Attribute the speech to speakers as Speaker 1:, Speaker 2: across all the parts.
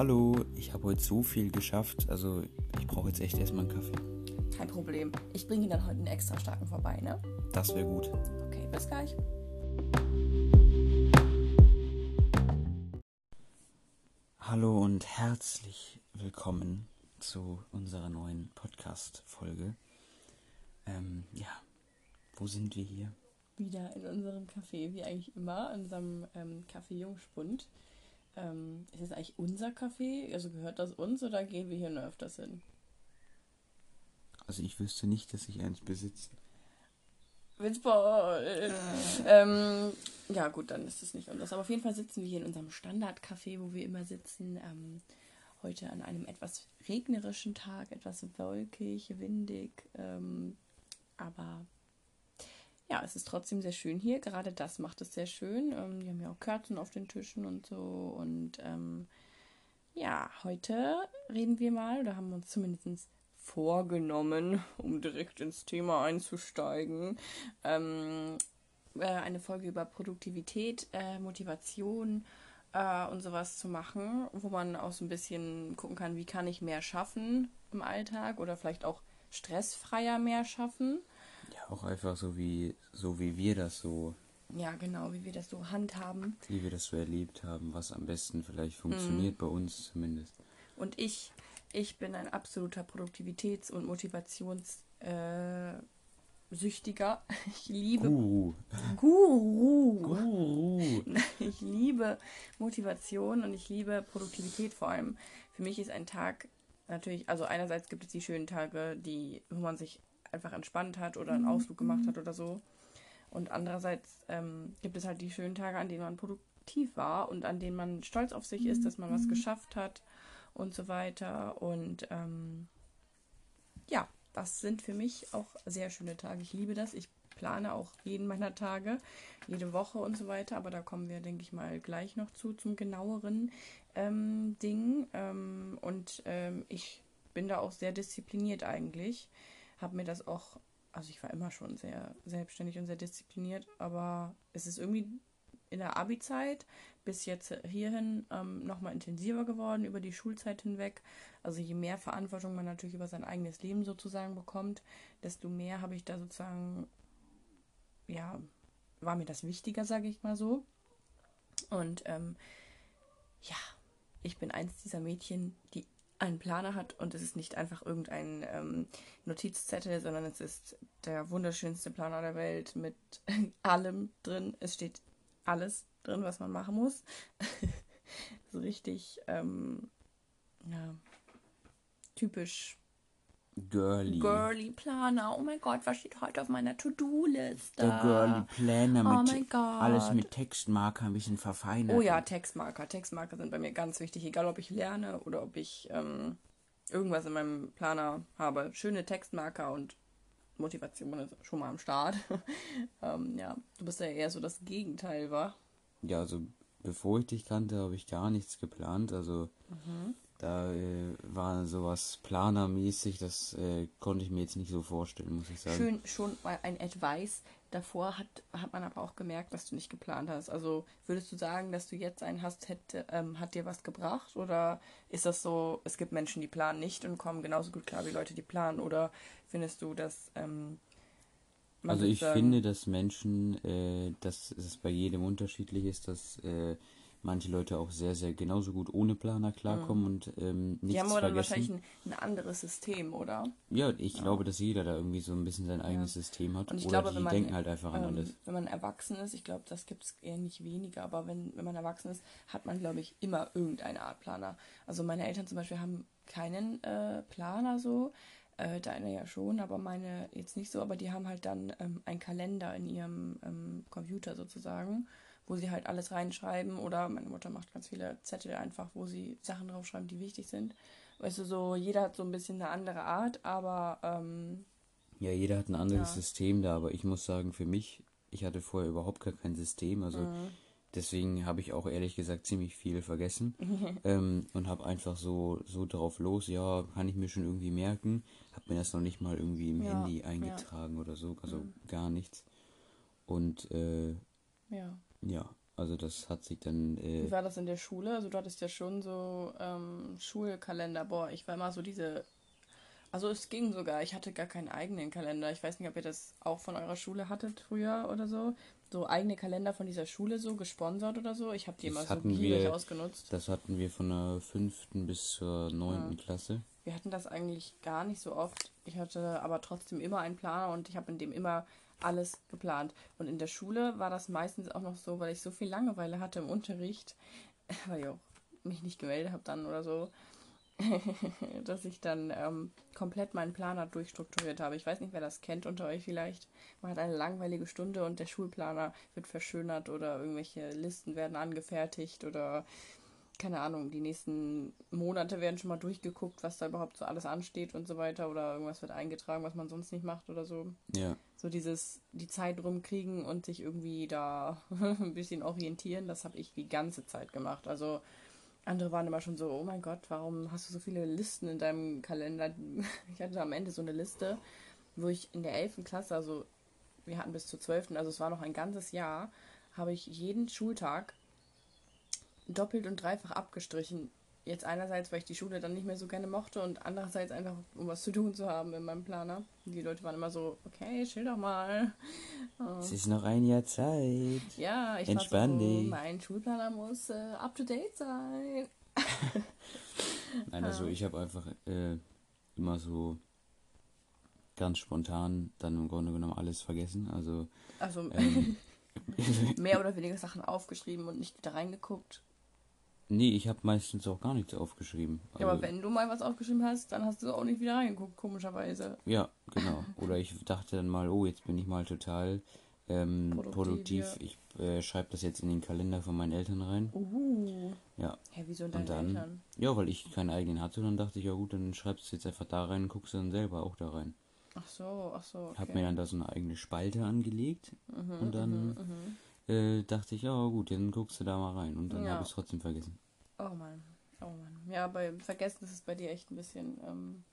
Speaker 1: Hallo, ich habe heute so viel geschafft. Also ich brauche jetzt echt erstmal einen Kaffee.
Speaker 2: Kein Problem. Ich bringe Ihnen dann heute einen extra starken vorbei, ne?
Speaker 1: Das wäre gut.
Speaker 2: Okay, bis gleich.
Speaker 1: Hallo und herzlich willkommen zu unserer neuen Podcast-Folge. Ähm, ja, wo sind wir hier?
Speaker 2: Wieder in unserem Café, wie eigentlich immer, in unserem ähm, Café Jungspund. Ähm, ist es eigentlich unser Café? Also gehört das uns oder gehen wir hier nur öfters hin?
Speaker 1: Also ich wüsste nicht, dass ich eins besitze.
Speaker 2: Witzball. ähm, ja, gut, dann ist es nicht anders. Aber auf jeden Fall sitzen wir hier in unserem Standardcafé, wo wir immer sitzen. Ähm, heute an einem etwas regnerischen Tag, etwas wolkig, windig. Ähm, aber ja, es ist trotzdem sehr schön hier. Gerade das macht es sehr schön. Ähm, die haben ja auch Kerzen auf den Tischen und so. Und ähm, ja, heute reden wir mal oder haben uns zumindest vorgenommen, um direkt ins Thema einzusteigen, ähm, äh, eine Folge über Produktivität, äh, Motivation äh, und sowas zu machen, wo man auch so ein bisschen gucken kann, wie kann ich mehr schaffen im Alltag oder vielleicht auch stressfreier mehr schaffen.
Speaker 1: Ja, auch einfach so wie, so wie wir das so,
Speaker 2: Ja, genau, wie wir das so handhaben.
Speaker 1: wie wir das so erlebt haben, was am besten vielleicht funktioniert, bei uns zumindest.
Speaker 2: Und ich, ich bin ein absoluter Produktivitäts- und Motivationssüchtiger. Äh, ich liebe
Speaker 1: Guru.
Speaker 2: Guru.
Speaker 1: Guru.
Speaker 2: Ich liebe Motivation und ich liebe Produktivität vor allem. Für mich ist ein Tag natürlich, also einerseits gibt es die schönen Tage, die, wo man sich einfach entspannt hat oder einen Ausflug gemacht hat oder so. Und andererseits ähm, gibt es halt die schönen Tage, an denen man produktiv war und an denen man stolz auf sich ist, dass man was geschafft hat und so weiter. Und ähm, ja, das sind für mich auch sehr schöne Tage. Ich liebe das. Ich plane auch jeden meiner Tage, jede Woche und so weiter. Aber da kommen wir, denke ich mal, gleich noch zu, zum genaueren ähm, Ding. Ähm, und ähm, ich bin da auch sehr diszipliniert eigentlich. Habe mir das auch, also ich war immer schon sehr selbstständig und sehr diszipliniert, aber es ist irgendwie in der Abi-Zeit bis jetzt hierhin ähm, nochmal intensiver geworden über die Schulzeit hinweg. Also je mehr Verantwortung man natürlich über sein eigenes Leben sozusagen bekommt, desto mehr habe ich da sozusagen, ja, war mir das wichtiger, sage ich mal so. Und ähm, ja, ich bin eins dieser Mädchen, die einen Planer hat und es ist nicht einfach irgendein ähm, Notizzettel, sondern es ist der wunderschönste Planer der Welt mit allem drin. Es steht alles drin, was man machen muss. so richtig, ähm, ja, typisch
Speaker 1: Girly.
Speaker 2: girly Planer. Oh mein Gott, was steht heute auf meiner To-Do-Liste?
Speaker 1: Der Girly Planner
Speaker 2: Oh
Speaker 1: mit
Speaker 2: mein Gott.
Speaker 1: alles mit Textmarker ein bisschen verfeinert.
Speaker 2: Oh ja, Textmarker. Textmarker sind bei mir ganz wichtig, egal ob ich lerne oder ob ich ähm, irgendwas in meinem Planer habe. Schöne Textmarker und Motivation ist schon mal am Start. ähm, ja, du bist ja eher so das Gegenteil, war.
Speaker 1: Ja, also bevor ich dich kannte, habe ich gar nichts geplant. Also da äh, war sowas planermäßig, das äh, konnte ich mir jetzt nicht so vorstellen, muss ich sagen.
Speaker 2: Schön schon mal ein Advice. Davor hat, hat man aber auch gemerkt, dass du nicht geplant hast. Also würdest du sagen, dass du jetzt einen hast, hätte, ähm, hat dir was gebracht? Oder ist das so, es gibt Menschen, die planen nicht und kommen genauso gut klar wie Leute, die planen? Oder findest du, dass ähm, man
Speaker 1: Also ich
Speaker 2: sozusagen-
Speaker 1: finde, dass Menschen, äh, dass es bei jedem unterschiedlich ist, dass äh, manche Leute auch sehr, sehr genauso gut ohne Planer klarkommen und ähm, nichts
Speaker 2: Mhm. die haben aber dann wahrscheinlich ein, ein anderes System, oder?
Speaker 1: Ja, ich glaube, dass jeder da irgendwie so ein bisschen sein eigenes System hat.
Speaker 2: Und ich
Speaker 1: Oder
Speaker 2: glaube,
Speaker 1: die
Speaker 2: man,
Speaker 1: denken halt einfach an
Speaker 2: ähm,
Speaker 1: alles.
Speaker 2: wenn man erwachsen ist, ich glaube, das gibt es eher nicht weniger, aber wenn, wenn man erwachsen ist, hat man, glaube ich, immer irgendeine Art Planer. Also meine Eltern zum Beispiel haben keinen äh, Planer so, äh, deine ja schon, aber meine jetzt nicht so, aber die haben halt dann ähm, einen Kalender in ihrem ähm, Computer sozusagen, wo sie halt alles reinschreiben oder meine Mutter macht ganz viele Zettel einfach, wo sie Sachen draufschreiben, die wichtig sind. Weißt du, so jeder hat so ein bisschen eine andere Art, aber ähm,
Speaker 1: Ja, jeder hat ein anderes
Speaker 2: Ja.
Speaker 1: System da, aber ich muss sagen, für mich, ich hatte vorher überhaupt gar kein System, also
Speaker 2: Mhm.
Speaker 1: deswegen habe ich auch ehrlich gesagt ziemlich viel vergessen ähm, und habe einfach so so drauf los, ja, kann ich mir schon irgendwie merken, habe mir das noch nicht mal irgendwie im
Speaker 2: Ja,
Speaker 1: Handy
Speaker 2: ja.
Speaker 1: eingetragen oder so, also gar nichts. Und äh,
Speaker 2: ja.
Speaker 1: Ja, Also das hat sich dann. Äh,
Speaker 2: Wie war das in der Schule? Also du hattest ja schon so ähm, Schulkalender. Boah, ich war immer so diese. Also es ging sogar. Ich hatte gar keinen eigenen Kalender. Ich weiß nicht, ob ihr das auch von eurer Schule hattet früher oder so. So eigene Kalender von dieser Schule so gesponsert oder so. Ich habe die immer so gierig ausgenutzt.
Speaker 1: das hatten wir von der fünften bis zur neunten Klasse.
Speaker 2: Wir hatten das eigentlich gar nicht so oft. Ich hatte aber trotzdem immer einen Planer und ich habe in dem immer alles geplant. Und in der Schule war das meistens auch noch so, weil ich so viel Langeweile hatte im Unterricht, weil ich auch mich nicht gemeldet habe dann oder so, dass ich dann ähm, komplett meinen Planer durchstrukturiert habe. Ich weiß nicht, wer das kennt unter euch vielleicht. Man hat eine langweilige Stunde und der Schulplaner wird verschönert oder irgendwelche Listen werden angefertigt oder keine Ahnung, die nächsten Monate werden schon mal durchgeguckt, was da überhaupt so alles ansteht und so weiter oder irgendwas wird eingetragen, was man sonst nicht macht oder so.
Speaker 1: Ja.
Speaker 2: So dieses, die Zeit rumkriegen und sich irgendwie da ein bisschen orientieren, das habe ich die ganze Zeit gemacht. Also andere waren immer schon so, oh mein Gott, warum hast du so viele Listen in deinem Kalender? Ich hatte am Ende so eine Liste, wo ich in der 11. Klasse, also wir hatten bis zur 12., also es war noch ein ganzes Jahr, habe ich jeden Schultag doppelt und dreifach abgestrichen. Jetzt einerseits, weil ich die Schule dann nicht mehr so gerne mochte und andererseits einfach, um was zu tun zu haben in meinem Planer. Die Leute waren immer so, okay, chill doch mal.
Speaker 1: Es ist noch ein Jahr Zeit.
Speaker 2: Ja, ich
Speaker 1: Entspann
Speaker 2: war so,
Speaker 1: dich.
Speaker 2: mein Schulplaner muss äh, up to date sein.
Speaker 1: Nein, also ich habe einfach äh, immer so ganz spontan dann im Grunde genommen alles vergessen. Also
Speaker 2: Also
Speaker 1: ähm,
Speaker 2: mehr oder weniger Sachen aufgeschrieben und nicht wieder reingeguckt.
Speaker 1: Nee, ich habe meistens auch gar nichts aufgeschrieben.
Speaker 2: Ja, aber
Speaker 1: Also,
Speaker 2: wenn du mal was aufgeschrieben hast, dann hast du auch nicht wieder reingeguckt, komischerweise.
Speaker 1: Ja, genau. Oder ich dachte dann mal, oh, jetzt bin ich mal total ähm,
Speaker 2: Produktiv,
Speaker 1: produktiv. Ich äh, schreibe das jetzt in den Kalender von meinen Eltern rein.
Speaker 2: Uh.
Speaker 1: Ja.
Speaker 2: Hä, wieso in
Speaker 1: Und dann,
Speaker 2: Eltern?
Speaker 1: ja, weil ich keinen eigenen hatte, dann dachte ich, ja gut, dann schreibst du jetzt einfach da rein und guckst dann selber auch da rein.
Speaker 2: Ach so, ach so. Okay.
Speaker 1: Hab mir dann da so eine eigene Spalte angelegt
Speaker 2: Mhm,
Speaker 1: und dann äh, dachte ich, ja gut, dann guckst du da mal rein. Und dann
Speaker 2: Ja.
Speaker 1: habe ich es trotzdem vergessen.
Speaker 2: Oh Mann, oh Mann. Ja, bei Vergessen ist es bei dir echt ein bisschen. Ähm,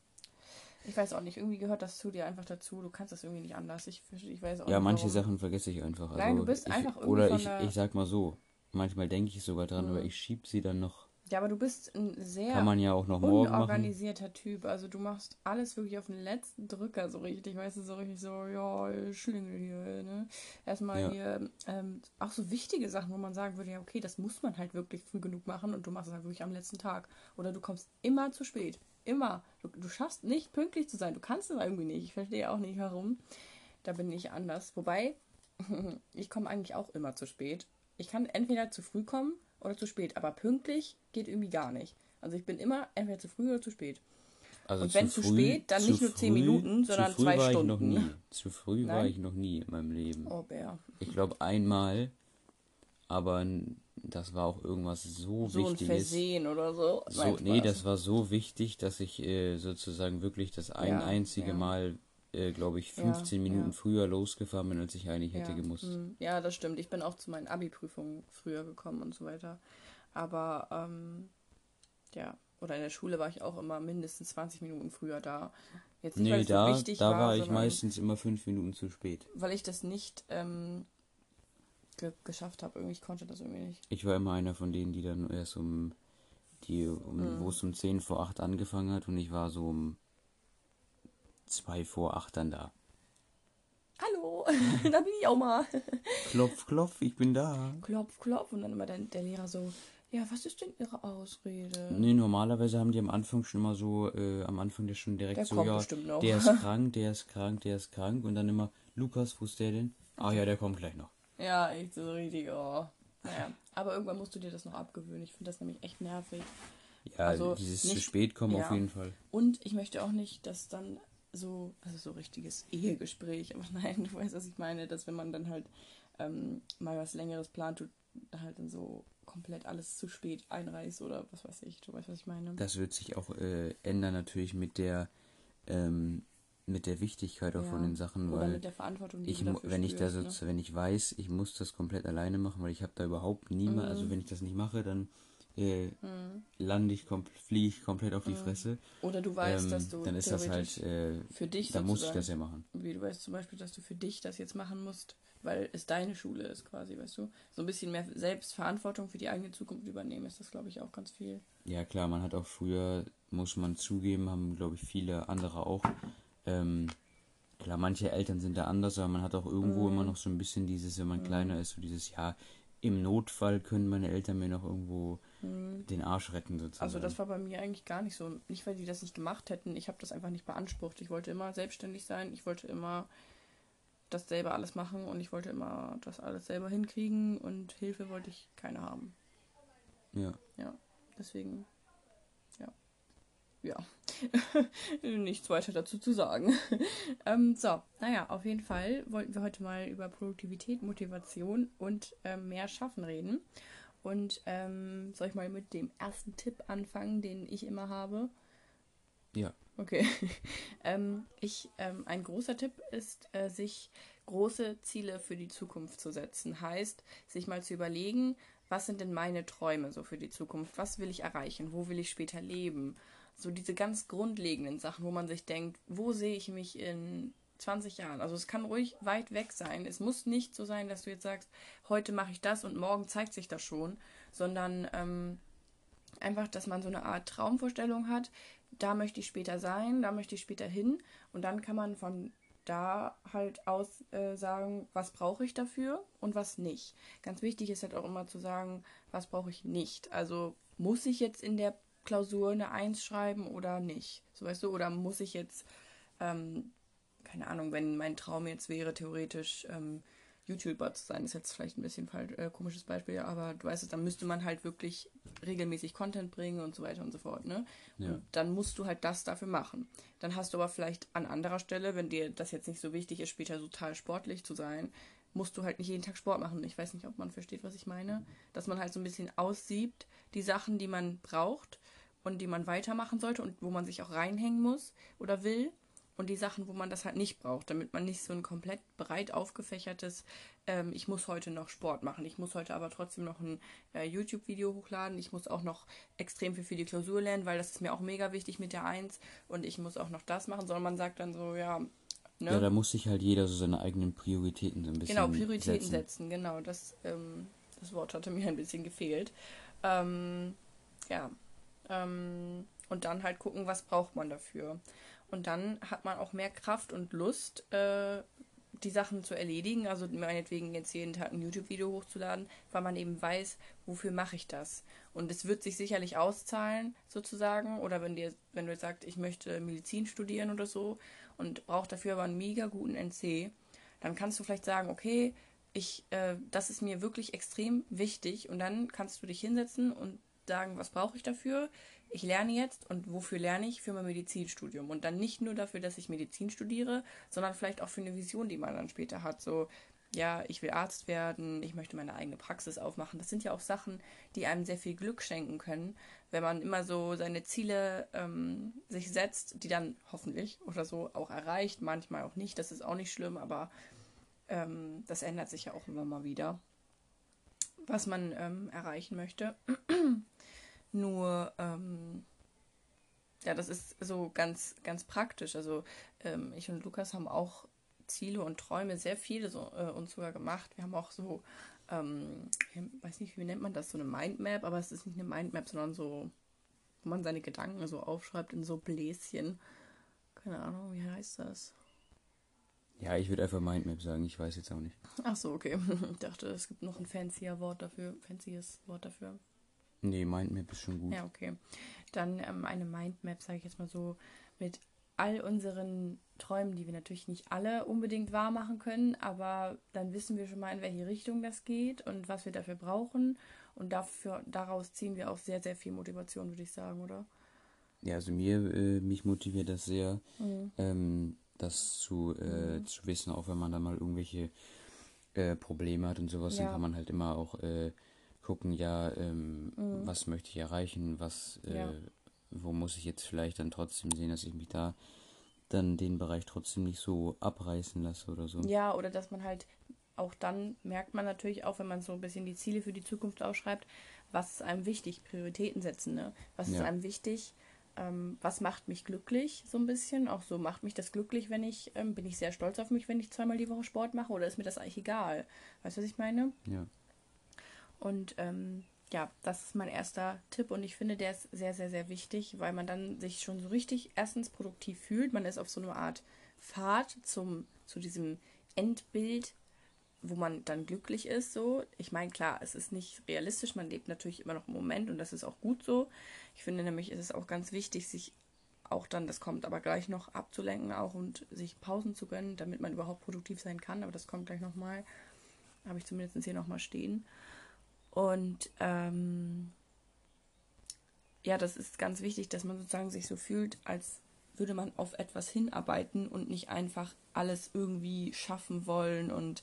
Speaker 2: ich weiß auch nicht, irgendwie gehört das zu dir einfach dazu. Du kannst das irgendwie nicht anders. Ich, ich weiß auch
Speaker 1: Ja,
Speaker 2: nicht.
Speaker 1: manche. Sachen vergesse ich einfach. Also
Speaker 2: Nein, du bist
Speaker 1: ich,
Speaker 2: einfach irgendwie
Speaker 1: Oder ich, ich sag mal so, manchmal denke ich sogar dran, aber ich schieb sie dann noch.
Speaker 2: Ja, aber du bist ein sehr
Speaker 1: Kann man ja auch noch morgen machen.
Speaker 2: unorganisierter Typ. Also du machst alles wirklich auf den letzten Drücker so richtig. Weißt du, so richtig so, ja, Schlingel hier, ne? Erstmal
Speaker 1: Ja.
Speaker 2: hier, ähm, auch so wichtige Sachen, wo man sagen würde, ja, okay, das muss man halt wirklich früh genug machen und du machst es halt wirklich am letzten Tag. Oder du kommst immer zu spät. Immer. Du, du schaffst nicht pünktlich zu sein. Du kannst es irgendwie nicht. Ich verstehe auch nicht, warum. Da bin ich anders. Wobei, ich komme eigentlich auch immer zu spät. Ich kann entweder zu früh kommen oder zu spät, aber pünktlich geht irgendwie gar nicht. Also ich bin immer entweder zu früh oder zu spät.
Speaker 1: Also
Speaker 2: Und wenn zu spät, dann nicht nur zehn Minuten, sondern
Speaker 1: zu früh
Speaker 2: zwei
Speaker 1: war
Speaker 2: Stunden.
Speaker 1: Ich noch nie. Zu früh war
Speaker 2: Nein?
Speaker 1: ich noch nie in meinem Leben.
Speaker 2: Oh, Bär.
Speaker 1: Ich glaube einmal, aber das war auch irgendwas so,
Speaker 2: So ein
Speaker 1: Wichtiges.
Speaker 2: Versehen oder so.
Speaker 1: So, nee, das war so wichtig, dass ich äh, sozusagen wirklich das ein
Speaker 2: Ja,
Speaker 1: einzige
Speaker 2: ja.
Speaker 1: Mal, äh, glaube ich,
Speaker 2: Ja,
Speaker 1: 15 Minuten
Speaker 2: ja.
Speaker 1: früher losgefahren bin, als ich eigentlich hätte
Speaker 2: ja.
Speaker 1: gemusst.
Speaker 2: hm, Ja, das stimmt. Ich bin auch zu meinen Abi-Prüfungen früher gekommen und so weiter. Aber, ähm, ja. Oder in der Schule war ich auch immer mindestens 20 Minuten früher da. Jetzt nicht,
Speaker 1: Nee,
Speaker 2: es so
Speaker 1: da, da war ich meistens immer fünf Minuten zu spät.
Speaker 2: Weil ich das nicht ähm, ge geschafft habe. Irgendwie, ich konnte das irgendwie nicht.
Speaker 1: Ich war immer einer von denen, die dann erst um die, um,
Speaker 2: Mhm.
Speaker 1: wo es um 10 vor 8 angefangen hat und ich war so um 2 vor 8 dann da.
Speaker 2: Hallo, da bin ich auch mal.
Speaker 1: Klopf, klopf, ich bin da.
Speaker 2: klopf, klopf. Und dann immer der, der Lehrer so, ja, was ist denn Ihre Ausrede?
Speaker 1: Nee, normalerweise haben die am Anfang schon mal so, äh, am Anfang der Stunde direkt
Speaker 2: Der
Speaker 1: so,
Speaker 2: kommt
Speaker 1: ja,
Speaker 2: bestimmt noch.
Speaker 1: der ist krank, der ist krank, der ist krank und dann immer, Lukas, wo ist der denn? Ah ja, der kommt gleich noch.
Speaker 2: Ja, echt so richtig, oh. Naja, aber irgendwann musst du dir das noch abgewöhnen. Ich finde das nämlich echt nervig.
Speaker 1: Ja,
Speaker 2: Also
Speaker 1: dieses zu
Speaker 2: nicht-
Speaker 1: spät kommen auf
Speaker 2: ja.
Speaker 1: jeden Fall.
Speaker 2: Und ich möchte auch nicht, dass dann so, also so richtiges Ehegespräch, aber nein, du weißt, was ich meine, dass wenn man dann halt ähm, mal was Längeres plant, du halt dann so komplett alles zu spät einreißt oder was weiß ich, du weißt, was ich meine.
Speaker 1: Das wird sich auch äh, ändern natürlich mit der, ähm, mit der Wichtigkeit auch
Speaker 2: Ja.
Speaker 1: von den Sachen,
Speaker 2: oder
Speaker 1: weil
Speaker 2: mit der Verantwortung, die
Speaker 1: ich, wenn ich da
Speaker 2: spürst,
Speaker 1: so,
Speaker 2: ne?
Speaker 1: wenn ich weiß, ich muss das komplett alleine machen, weil ich habe da überhaupt niemand,
Speaker 2: Mhm.
Speaker 1: also wenn ich das nicht mache, dann äh, lande ich, fliege ich komplett auf die Fresse.
Speaker 2: Oder du weißt,
Speaker 1: ähm,
Speaker 2: dass du
Speaker 1: dann ist das halt, äh,
Speaker 2: für dich
Speaker 1: dann muss ich das ja machen.
Speaker 2: wie du weißt zum Beispiel, dass du für dich das jetzt machen musst, weil es deine Schule ist quasi, weißt du? So ein bisschen mehr Selbstverantwortung für die eigene Zukunft übernehmen ist das, glaube ich, auch ganz viel.
Speaker 1: Ja, klar, man hat auch früher, muss man zugeben, haben, glaube ich, viele andere auch. Ähm, klar, manche Eltern sind da anders, aber man hat auch irgendwo mm. immer noch so ein bisschen dieses, wenn man mm. kleiner ist, so dieses, ja, im Notfall können meine Eltern mir noch irgendwo mm. den Arsch retten
Speaker 2: sozusagen. Also das war bei mir eigentlich gar nicht so. Nicht, weil die das nicht gemacht hätten, ich habe das einfach nicht beansprucht. Ich wollte immer selbstständig sein, ich wollte immer das selber alles machen und ich wollte immer das alles selber hinkriegen und Hilfe wollte ich keine haben. Ja. Ja, deswegen, ja. Ja, nichts weiter dazu zu sagen. ähm, so, naja, auf jeden Fall wollten wir heute mal über Produktivität, Motivation und ähm, mehr Schaffen reden. Und ähm, soll ich mal mit dem ersten Tipp anfangen, den ich immer habe? Ja. Okay. ähm, ich, ähm, ein großer Tipp ist, äh, sich große Ziele für die Zukunft zu setzen. Heißt, sich mal zu überlegen, was sind denn meine Träume so für die Zukunft? Was will ich erreichen? Wo will ich später leben? So diese ganz grundlegenden Sachen, wo man sich denkt, wo sehe ich mich in 20 Jahren? Also es kann ruhig weit weg sein. Es muss nicht so sein, dass du jetzt sagst, heute mache ich das und morgen zeigt sich das schon, sondern ähm, einfach, dass man so eine Art Traumvorstellung hat, da möchte ich später sein, da möchte ich später hin. Und dann kann man von da halt aus äh, sagen, was brauche ich dafür und was nicht. Ganz wichtig ist halt auch immer zu sagen, was brauche ich nicht. Also muss ich jetzt in der Klausur eine Eins schreiben oder nicht? So weißt du, oder muss ich jetzt, ähm, keine Ahnung, wenn mein Traum jetzt wäre, theoretisch ähm, YouTuber zu sein, ist jetzt vielleicht ein bisschen falsch, äh, komisches Beispiel, aber du weißt es, dann müsste man halt wirklich regelmäßig Content bringen und so weiter und so fort, ne? Ja. Und dann musst du halt das dafür machen. Dann hast du aber vielleicht an anderer Stelle, wenn dir das jetzt nicht so wichtig ist, später total sportlich zu sein, musst du halt nicht jeden Tag Sport machen. Ich weiß nicht, ob man versteht, was ich meine. Dass man halt so ein bisschen aussiebt, die Sachen, die man braucht und die man weitermachen sollte und wo man sich auch reinhängen muss oder will und die Sachen, wo man das halt nicht braucht, damit man nicht so ein komplett breit aufgefächertes, ähm, ich muss heute noch Sport machen, ich muss heute aber trotzdem noch ein äh, YouTube-Video hochladen, ich muss auch noch extrem viel für die Klausur lernen, weil das ist mir auch mega wichtig mit der Eins und ich muss auch noch das machen, sondern man sagt dann so, ja.
Speaker 1: Ne? Ja, da muss sich halt jeder so seine eigenen Prioritäten so ein bisschen
Speaker 2: Genau, Prioritäten setzen, setzen genau. Das, ähm, das Wort hatte mir ein bisschen gefehlt. Ähm, ja. Ähm, und dann halt gucken, was braucht man dafür. Und dann hat man auch mehr Kraft und Lust, äh, die Sachen zu erledigen. Also meinetwegen jetzt jeden Tag ein YouTube-Video hochzuladen, weil man eben weiß, wofür mache ich das. Und es wird sich sicherlich auszahlen, sozusagen. Oder wenn dir, wenn du jetzt sagst, ich möchte Medizin studieren oder so und brauche dafür aber einen mega guten NC, dann kannst du vielleicht sagen, okay, ich, äh, das ist mir wirklich extrem wichtig. Und dann kannst du dich hinsetzen und sagen, was brauche ich dafür? ich lerne jetzt und wofür lerne ich? Für mein Medizinstudium. Und dann nicht nur dafür, dass ich Medizin studiere, sondern vielleicht auch für eine Vision, die man dann später hat. So, ja, ich will Arzt werden, ich möchte meine eigene Praxis aufmachen. Das sind ja auch Sachen, die einem sehr viel Glück schenken können, wenn man immer so seine Ziele ähm, sich setzt, die dann hoffentlich oder so auch erreicht, manchmal auch nicht. Das ist auch nicht schlimm, aber ähm, das ändert sich ja auch immer mal wieder, was man ähm, erreichen möchte. Nur, ähm, ja, das ist so ganz, ganz praktisch. Also ähm, ich und Lukas haben auch Ziele und Träume sehr viele so, äh, uns sogar gemacht. Wir haben auch so, ähm, ich weiß nicht, wie nennt man das, so eine Mindmap, aber es ist nicht eine Mindmap, sondern so, wo man seine Gedanken so aufschreibt in so Bläschen. Keine Ahnung, wie heißt das?
Speaker 1: Ja, ich würde einfach Mindmap sagen, ich weiß jetzt auch nicht.
Speaker 2: Ach so, okay. Ich dachte, es gibt noch ein fancier Wort dafür, fancyes Wort dafür.
Speaker 1: Nee, Mindmap ist schon gut.
Speaker 2: Ja, okay. Dann ähm, eine Mindmap, sage ich jetzt mal so, mit all unseren Träumen, die wir natürlich nicht alle unbedingt wahr machen können, aber dann wissen wir schon mal, in welche Richtung das geht und was wir dafür brauchen. Und dafür, daraus ziehen wir auch sehr, sehr viel Motivation, würde ich sagen, oder?
Speaker 1: Ja, also mir, äh, mich motiviert das sehr, mhm. ähm, das zu, äh, mhm. zu wissen, auch wenn man da mal irgendwelche äh, Probleme hat und sowas, ja. dann kann man halt immer auch äh, gucken, ja, ähm, mhm. was möchte ich erreichen, was, äh, ja. wo muss ich jetzt vielleicht dann trotzdem sehen, dass ich mich da dann den Bereich trotzdem nicht so abreißen lasse oder so.
Speaker 2: Ja, oder dass man halt auch dann merkt man natürlich auch, wenn man so ein bisschen die Ziele für die Zukunft ausschreibt, was ist einem wichtig, Prioritäten setzen, ne? Was ja. ist einem wichtig, ähm, was macht mich glücklich, so ein bisschen. Auch so macht mich das glücklich, wenn ich, ähm, bin ich sehr stolz auf mich, wenn ich zweimal die Woche Sport mache oder ist mir das eigentlich egal? Weißt du, was ich meine? Ja. Und ähm, ja, das ist mein erster Tipp und ich finde, der ist sehr, sehr, sehr wichtig, weil man dann sich schon so richtig erstens produktiv fühlt. Man ist auf so eine Art Pfad zum, zu diesem Endbild wo man dann glücklich ist, so. Ich meine, klar, es ist nicht realistisch, man lebt natürlich immer noch im Moment und das ist auch gut so. Ich finde nämlich, ist es auch ganz wichtig, sich auch dann, das kommt aber gleich noch abzulenken auch und sich Pausen zu gönnen, damit man überhaupt produktiv sein kann, aber das kommt gleich nochmal. Habe ich zumindest hier nochmal stehen. Und ähm, ja, das ist ganz wichtig, dass man sozusagen sich so fühlt, als würde man auf etwas hinarbeiten und nicht einfach alles irgendwie schaffen wollen und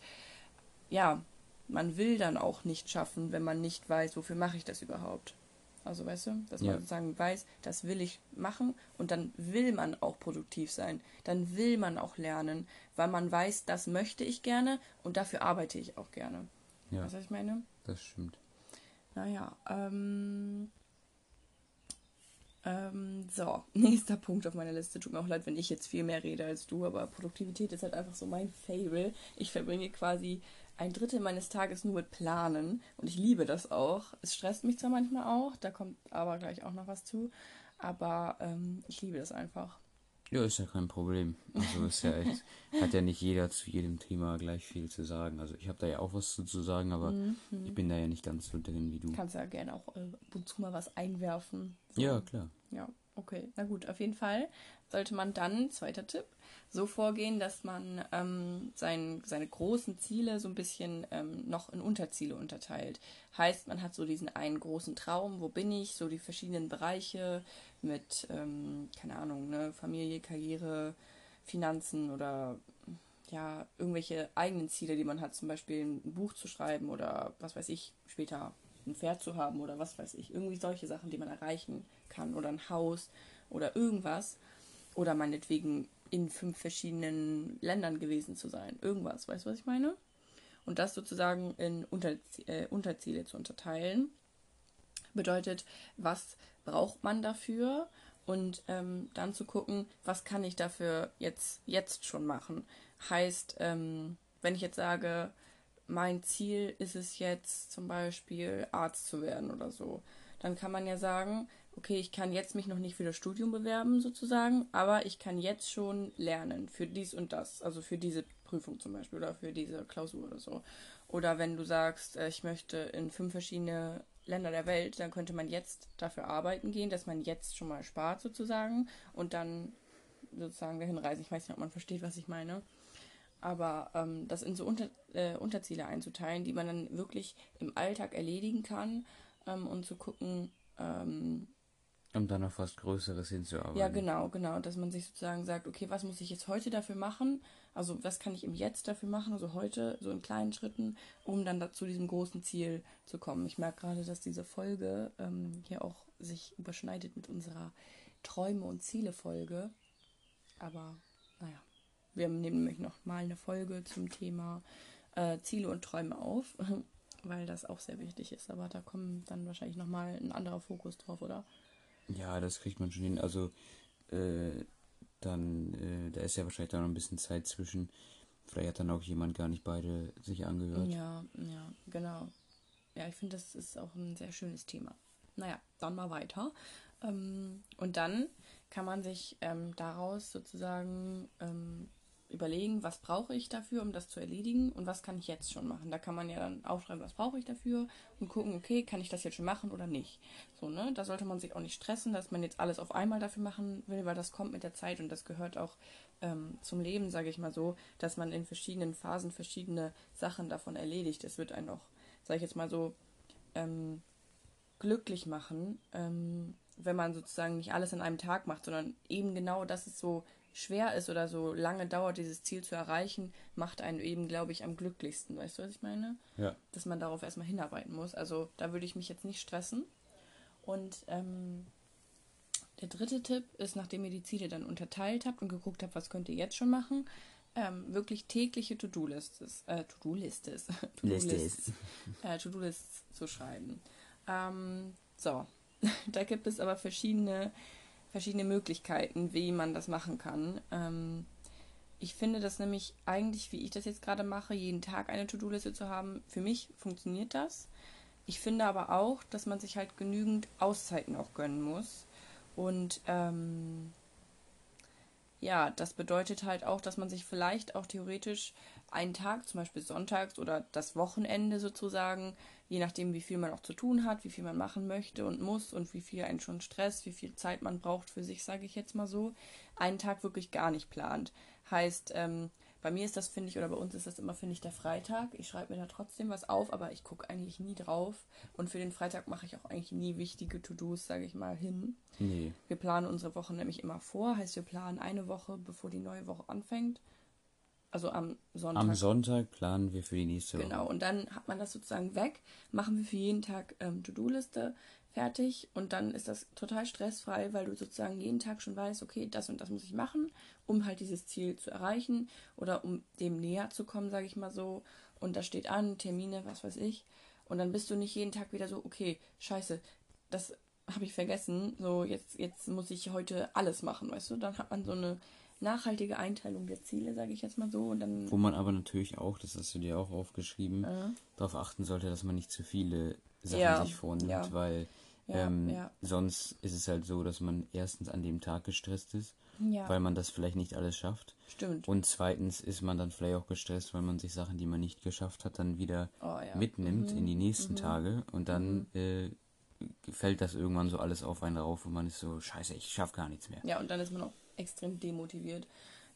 Speaker 2: ja, man will dann auch nicht schaffen, wenn man nicht weiß, wofür mache ich das überhaupt. Also weißt du, dass ja. man sozusagen weiß, das will ich machen und dann will man auch produktiv sein. Dann will man auch lernen, weil man weiß, das möchte ich gerne und dafür arbeite ich auch gerne. Ja. Weißt du, was ich meine?
Speaker 1: Das stimmt.
Speaker 2: Naja, ähm, ähm, so, nächster Punkt auf meiner Liste. Tut mir auch leid, wenn ich jetzt viel mehr rede als du, aber Produktivität ist halt einfach so mein Fable. Ich verbringe quasi ein Drittel meines Tages nur mit Planen und ich liebe das auch. Es stresst mich zwar manchmal auch, da kommt aber gleich auch noch was zu, aber ähm, ich liebe das einfach.
Speaker 1: Ja, ist ja kein Problem. Also ist ja echt, hat ja nicht jeder zu jedem Thema gleich viel zu sagen. Also ich habe da ja auch was zu, zu sagen, aber mhm. ich bin da ja nicht ganz so drin wie du.
Speaker 2: Kannst ja gerne auch äh, ab und zu mal was einwerfen.
Speaker 1: So. Ja, klar.
Speaker 2: Ja, okay. Na gut, auf jeden Fall sollte man dann, zweiter Tipp, so vorgehen, dass man ähm, sein, seine großen Ziele so ein bisschen ähm, noch in Unterziele unterteilt. Heißt, man hat so diesen einen großen Traum, wo bin ich, so die verschiedenen Bereiche mit, ähm, keine Ahnung, ne, Familie, Karriere, Finanzen oder ja, irgendwelche eigenen Ziele, die man hat, zum Beispiel ein Buch zu schreiben oder was weiß ich, später ein Pferd zu haben oder was weiß ich, irgendwie solche Sachen, die man erreichen kann oder ein Haus oder irgendwas oder meinetwegen in fünf verschiedenen Ländern gewesen zu sein. Irgendwas, weißt du, was ich meine? Und das sozusagen in Unterzie äh, Unterziele zu unterteilen. Bedeutet, was braucht man dafür? Und ähm, dann zu gucken, was kann ich dafür jetzt, jetzt schon machen. Heißt, ähm, wenn ich jetzt sage, mein Ziel ist es jetzt zum Beispiel Arzt zu werden oder so, dann kann man ja sagen, okay, ich kann jetzt mich noch nicht für das Studium bewerben sozusagen, aber ich kann jetzt schon lernen für dies und das, also für diese Prüfung zum Beispiel oder für diese Klausur oder so. Oder wenn du sagst, äh, ich möchte in fünf verschiedene Länder der Welt, dann könnte man jetzt dafür arbeiten gehen, dass man jetzt schon mal spart sozusagen und dann sozusagen dahin reisen. Ich weiß nicht, ob man versteht, was ich meine. Aber ähm, das in so Unter, äh, Unterziele einzuteilen, die man dann wirklich im Alltag erledigen kann ähm, und zu gucken, ähm,
Speaker 1: um dann noch was Größeres hinzuarbeiten.
Speaker 2: Ja, genau, genau. Dass man sich sozusagen sagt, okay, was muss ich jetzt heute dafür machen? Also was kann ich im Jetzt dafür machen, also heute, so in kleinen Schritten, um dann zu diesem großen Ziel zu kommen. Ich merke gerade, dass diese Folge ähm, hier auch sich überschneidet mit unserer Träume- und Ziele-Folge. Aber naja, wir nehmen nämlich noch mal eine Folge zum Thema äh, Ziele und Träume auf, weil das auch sehr wichtig ist. Aber da kommt dann wahrscheinlich noch mal ein anderer Fokus drauf, oder?
Speaker 1: Ja, das kriegt man schon hin. Also, äh, dann, äh, da ist ja wahrscheinlich dann noch ein bisschen Zeit zwischen. Vielleicht hat dann auch jemand gar nicht beide sich angehört.
Speaker 2: Ja, ja, genau. Ja, ich finde, das ist auch ein sehr schönes Thema. Naja, dann mal weiter. Ähm, und dann kann man sich ähm, daraus sozusagen ähm, überlegen, was brauche ich dafür, um das zu erledigen und was kann ich jetzt schon machen. Da kann man ja dann aufschreiben, was brauche ich dafür und gucken, okay, kann ich das jetzt schon machen oder nicht. So, ne? Da sollte man sich auch nicht stressen, dass man jetzt alles auf einmal dafür machen will, weil das kommt mit der Zeit und das gehört auch ähm, zum Leben, sage ich mal so, dass man in verschiedenen Phasen verschiedene Sachen davon erledigt. Es wird einen auch, sage ich jetzt mal so, ähm, glücklich machen, ähm, wenn man sozusagen nicht alles an einem Tag macht, sondern eben genau das ist so schwer ist oder so lange dauert, dieses Ziel zu erreichen, macht einen eben, glaube ich, am glücklichsten. Weißt du, was ich meine? Ja. Dass man darauf erstmal hinarbeiten muss. Also da würde ich mich jetzt nicht stressen. Und ähm, der dritte Tipp ist, nachdem ihr die Ziele dann unterteilt habt und geguckt habt, was könnt ihr jetzt schon machen, ähm, wirklich tägliche To-Do-Listes, äh, To-Do-Listes, To-Do-Lists, äh, To-Do-Lists zu schreiben. Ähm, so, da gibt es aber verschiedene verschiedene Möglichkeiten, wie man das machen kann. Ähm, ich finde das nämlich eigentlich, wie ich das jetzt gerade mache, jeden Tag eine To-Do-Liste zu haben, für mich funktioniert das. Ich finde aber auch, dass man sich halt genügend Auszeiten auch gönnen muss. Und ähm, ja, das bedeutet halt auch, dass man sich vielleicht auch theoretisch einen Tag, zum Beispiel sonntags oder das Wochenende sozusagen, je nachdem, wie viel man auch zu tun hat, wie viel man machen möchte und muss und wie viel einen schon stresst, wie viel Zeit man braucht für sich, sage ich jetzt mal so, einen Tag wirklich gar nicht plant. Heißt, ähm, bei mir ist das, finde ich, oder bei uns ist das immer, finde ich, der Freitag. Ich schreibe mir da trotzdem was auf, aber ich gucke eigentlich nie drauf. Und für den Freitag mache ich auch eigentlich nie wichtige To-Dos, sage ich mal, hin. Nee. Wir planen unsere Woche nämlich immer vor. Heißt, wir planen eine Woche, bevor die neue Woche anfängt. Also am Sonntag.
Speaker 1: Am Sonntag planen wir für die nächste
Speaker 2: Woche. Genau, und dann hat man das sozusagen weg. Machen wir für jeden Tag ähm, To-Do-Liste fertig und dann ist das total stressfrei, weil du sozusagen jeden Tag schon weißt, okay, das und das muss ich machen, um halt dieses Ziel zu erreichen oder um dem näher zu kommen, sage ich mal so. Und da steht an, Termine, was weiß ich. Und dann bist du nicht jeden Tag wieder so, okay, scheiße, das habe ich vergessen, so jetzt, jetzt muss ich heute alles machen, weißt du? Dann hat man so eine nachhaltige Einteilung der Ziele, sage ich jetzt mal so. Und dann
Speaker 1: Wo man aber natürlich auch, das hast du dir auch aufgeschrieben, äh. darauf achten sollte, dass man nicht zu viele Sachen ja, sich vornimmt, ja. weil ja, ähm. Sonst ist es halt so, dass man erstens an dem Tag gestresst ist, weil man das vielleicht nicht alles schafft. Stimmt. Und zweitens ist man dann vielleicht auch gestresst, weil man sich Sachen, die man nicht geschafft hat, dann wieder oh, mitnimmt mhm. in die nächsten mhm. Tage und dann mhm. äh, fällt das irgendwann so alles auf einen rauf und man ist so, scheiße, ich schaff gar nichts mehr.
Speaker 2: Ja, und dann ist man auch extrem demotiviert.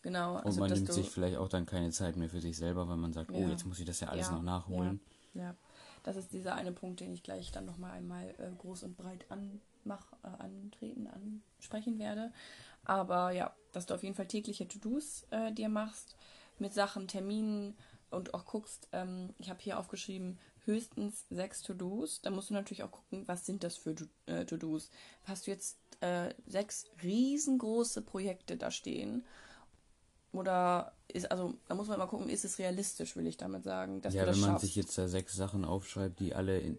Speaker 2: Genau.
Speaker 1: Also, und man nimmt sich vielleicht auch dann keine Zeit mehr für sich selber, weil man sagt, oh, jetzt muss ich das ja alles noch nachholen.
Speaker 2: ja. Das ist dieser eine Punkt, den ich gleich dann nochmal einmal äh, groß und breit anmach, äh, antreten, ansprechen werde. Aber ja, dass du auf jeden Fall tägliche To-Dos äh, dir machst mit Sachen, Terminen und auch guckst, ähm, ich habe hier aufgeschrieben, höchstens sechs To-Dos. Da musst du natürlich auch gucken, was sind das für äh, To-Dos. Hast du jetzt äh, sechs riesengroße Projekte da stehen oder ist, also da muss man mal gucken, ist es realistisch, will ich damit sagen.
Speaker 1: Dass ja, wenn man schaffst. sich jetzt da sechs Sachen aufschreibt, die alle in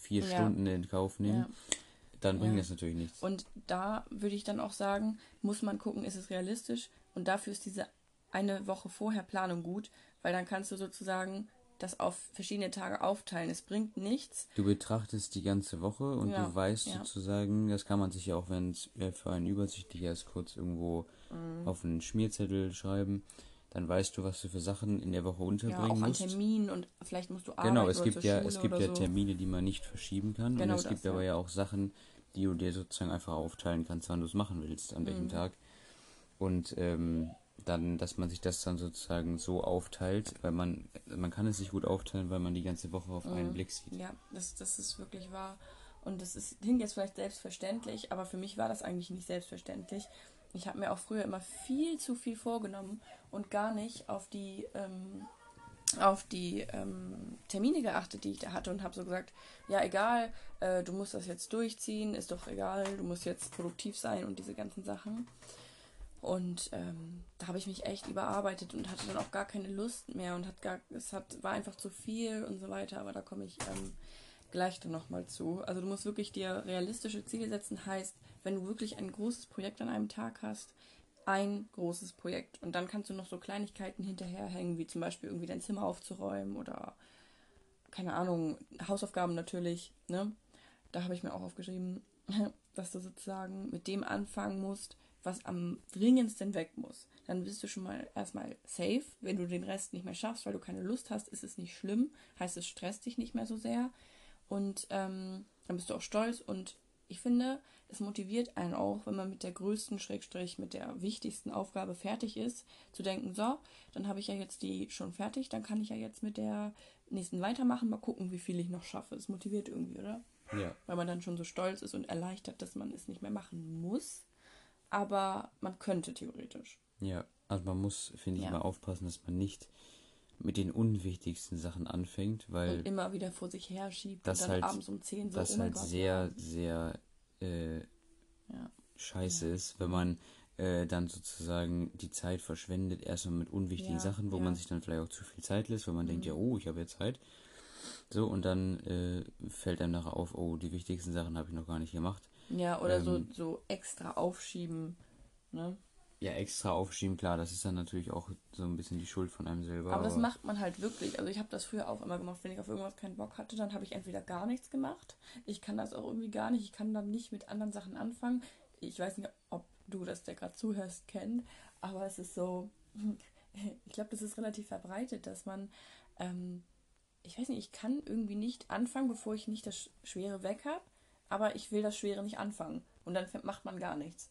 Speaker 1: vier ja. Stunden in Kauf nehmen, ja. dann bringt ja. das natürlich nichts.
Speaker 2: Und da würde ich dann auch sagen, muss man gucken, ist es realistisch? Und dafür ist diese eine Woche vorher Planung gut, weil dann kannst du sozusagen das auf verschiedene Tage aufteilen. Es bringt nichts.
Speaker 1: Du betrachtest die ganze Woche und ja, du weißt ja. sozusagen, das kann man sich ja auch, wenn es für einen übersichtlicher ist, kurz irgendwo mhm. auf einen Schmierzettel schreiben. Dann weißt du, was du für Sachen in der Woche unterbringen ja, auch musst.
Speaker 2: an Terminen und vielleicht musst du
Speaker 1: arbeiten Genau, es gibt ja, es gibt ja so. Termine, die man nicht verschieben kann. Genau und es das, gibt aber ja auch Sachen, die du dir sozusagen einfach aufteilen kannst, wann du es machen willst, an mhm. welchem Tag. Und ähm, dann, dass man sich das dann sozusagen so aufteilt, weil man, man kann es sich gut aufteilen, weil man die ganze Woche auf einen mhm. Blick sieht.
Speaker 2: Ja, das, das ist wirklich wahr. Und das ist, klingt jetzt vielleicht selbstverständlich, aber für mich war das eigentlich nicht selbstverständlich. Ich habe mir auch früher immer viel zu viel vorgenommen und gar nicht auf die, ähm, auf die ähm, Termine geachtet, die ich da hatte und habe so gesagt, ja egal, äh, du musst das jetzt durchziehen, ist doch egal, du musst jetzt produktiv sein und diese ganzen Sachen. Und ähm, da habe ich mich echt überarbeitet und hatte dann auch gar keine Lust mehr und hat gar, es hat, war einfach zu viel und so weiter, aber da komme ich ähm, gleich dann nochmal zu. Also du musst wirklich dir realistische Ziele setzen, heißt, wenn du wirklich ein großes Projekt an einem Tag hast, ein großes Projekt. Und dann kannst du noch so Kleinigkeiten hinterherhängen, wie zum Beispiel irgendwie dein Zimmer aufzuräumen oder keine Ahnung, Hausaufgaben natürlich, ne? Da habe ich mir auch aufgeschrieben, dass du sozusagen mit dem anfangen musst, was am dringendsten weg muss. Dann bist du schon mal erstmal safe. Wenn du den Rest nicht mehr schaffst, weil du keine Lust hast, ist es nicht schlimm. Heißt, es stresst dich nicht mehr so sehr. Und ähm, dann bist du auch stolz. Und ich finde, es motiviert einen auch, wenn man mit der größten Schrägstrich, mit der wichtigsten Aufgabe fertig ist, zu denken, so, dann habe ich ja jetzt die schon fertig, dann kann ich ja jetzt mit der nächsten weitermachen, mal gucken, wie viel ich noch schaffe. Es motiviert irgendwie, oder? Ja. Weil man dann schon so stolz ist und erleichtert, dass man es nicht mehr machen muss aber man könnte theoretisch.
Speaker 1: Ja, also man muss, finde ich, ja. immer aufpassen, dass man nicht mit den unwichtigsten Sachen anfängt, weil.
Speaker 2: Und immer wieder vor sich her schiebt das und dann
Speaker 1: halt,
Speaker 2: abends um 10 so
Speaker 1: Das oh halt Gott, sehr, sehr äh, ja. scheiße ja. ist, wenn man äh, dann sozusagen die Zeit verschwendet, erstmal mit unwichtigen Sachen, wo man sich dann vielleicht auch zu viel Zeit lässt, weil man mhm. denkt, ja, oh, ich habe ja Zeit. So, und dann äh, fällt einem nachher auf, oh, die wichtigsten Sachen habe ich noch gar nicht gemacht.
Speaker 2: Ja, oder ähm, so, so extra aufschieben, ne?
Speaker 1: Ja, extra aufschieben, klar, das ist dann natürlich auch so ein bisschen die Schuld von einem selber.
Speaker 2: Aber, aber das macht man halt wirklich. Also ich habe das früher auch immer gemacht, wenn ich auf irgendwas keinen Bock hatte, dann habe ich entweder gar nichts gemacht. Ich kann das auch irgendwie gar nicht. Ich kann dann nicht mit anderen Sachen anfangen. Ich weiß nicht, ob du das, der gerade zuhörst, kennt, aber es ist so, ich glaube, das ist relativ verbreitet, dass man, ähm, ich weiß nicht, ich kann irgendwie nicht anfangen, bevor ich nicht das Schwere weg habe, aber ich will das Schwere nicht anfangen. Und dann macht man gar nichts.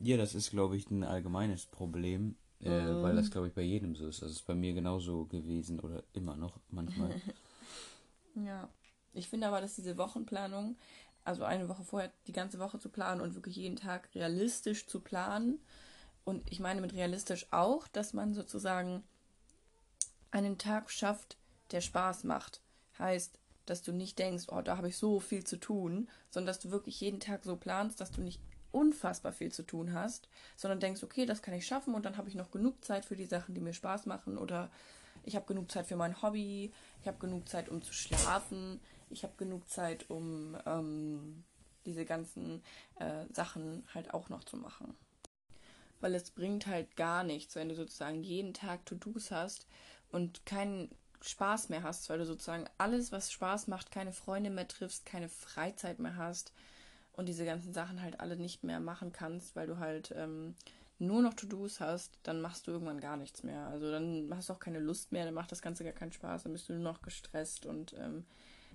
Speaker 1: Ja, das ist, glaube ich, ein allgemeines Problem, äh, mhm. weil das, glaube ich, bei jedem so ist. Das ist bei mir genauso gewesen oder immer noch manchmal.
Speaker 2: ja. Ich finde aber, dass diese Wochenplanung, also eine Woche vorher die ganze Woche zu planen und wirklich jeden Tag realistisch zu planen, und ich meine mit realistisch auch, dass man sozusagen einen Tag schafft, der Spaß macht. Heißt, dass du nicht denkst, oh, da habe ich so viel zu tun, sondern dass du wirklich jeden Tag so planst, dass du nicht unfassbar viel zu tun hast, sondern denkst, okay, das kann ich schaffen und dann habe ich noch genug Zeit für die Sachen, die mir Spaß machen oder ich habe genug Zeit für mein Hobby, ich habe genug Zeit, um zu schlafen, ich habe genug Zeit, um ähm, diese ganzen äh, Sachen halt auch noch zu machen. Weil es bringt halt gar nichts, wenn du sozusagen jeden Tag To-Dos hast und keinen Spaß mehr hast, weil du sozusagen alles, was Spaß macht, keine Freunde mehr triffst, keine Freizeit mehr hast und diese ganzen Sachen halt alle nicht mehr machen kannst, weil du halt ähm, nur noch To-Dos hast, dann machst du irgendwann gar nichts mehr. Also dann hast du auch keine Lust mehr, dann macht das Ganze gar keinen Spaß, dann bist du nur noch gestresst und ähm,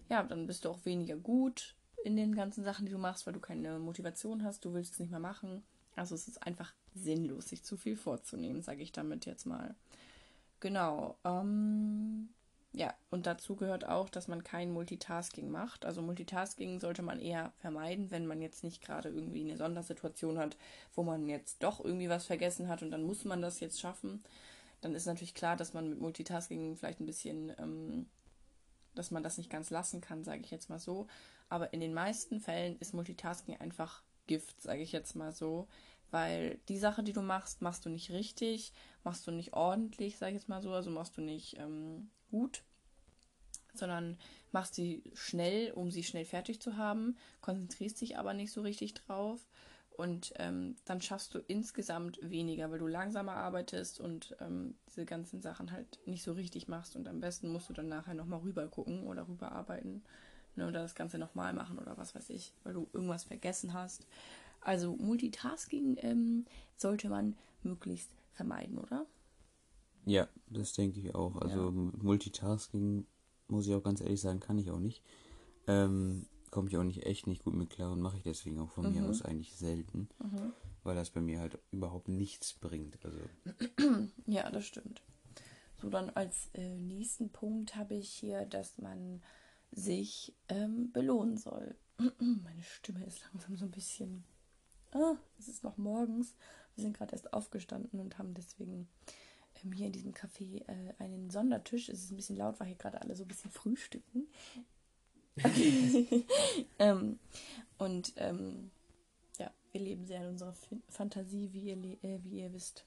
Speaker 2: ja, dann bist du auch weniger gut in den ganzen Sachen, die du machst, weil du keine Motivation hast, du willst es nicht mehr machen. Also es ist einfach sinnlos, sich zu viel vorzunehmen, sage ich damit jetzt mal. Genau. Ähm, ja, und dazu gehört auch, dass man kein Multitasking macht. Also Multitasking sollte man eher vermeiden, wenn man jetzt nicht gerade irgendwie eine Sondersituation hat, wo man jetzt doch irgendwie was vergessen hat und dann muss man das jetzt schaffen. Dann ist natürlich klar, dass man mit Multitasking vielleicht ein bisschen, ähm, dass man das nicht ganz lassen kann, sage ich jetzt mal so. Aber in den meisten Fällen ist Multitasking einfach Gift, sage ich jetzt mal so. Weil die Sache, die du machst, machst du nicht richtig, machst du nicht ordentlich, sage ich jetzt mal so, also machst du nicht ähm, gut, sondern machst sie schnell, um sie schnell fertig zu haben, konzentrierst dich aber nicht so richtig drauf und ähm, dann schaffst du insgesamt weniger, weil du langsamer arbeitest und ähm, diese ganzen Sachen halt nicht so richtig machst und am besten musst du dann nachher nochmal rüber gucken oder rüber arbeiten ne, oder das Ganze nochmal machen oder was weiß ich, weil du irgendwas vergessen hast. Also Multitasking ähm, sollte man möglichst vermeiden, oder?
Speaker 1: Ja, das denke ich auch. Also ja. Multitasking, muss ich auch ganz ehrlich sagen, kann ich auch nicht. Ähm, Komme ich auch nicht echt nicht gut mit klar und mache ich deswegen auch von mhm. mir aus eigentlich selten, mhm. weil das bei mir halt überhaupt nichts bringt. Also.
Speaker 2: Ja, das stimmt. So, dann als äh, nächsten Punkt habe ich hier, dass man sich ähm, belohnen soll. Meine Stimme ist langsam so ein bisschen. Ah, es ist noch morgens. Wir sind gerade erst aufgestanden und haben deswegen ähm, hier in diesem Café äh, einen Sondertisch. Es ist ein bisschen laut, weil hier gerade alle so ein bisschen frühstücken. ähm, und ähm, ja, wir leben sehr in unserer F Fantasie, wie ihr, äh, wie ihr wisst.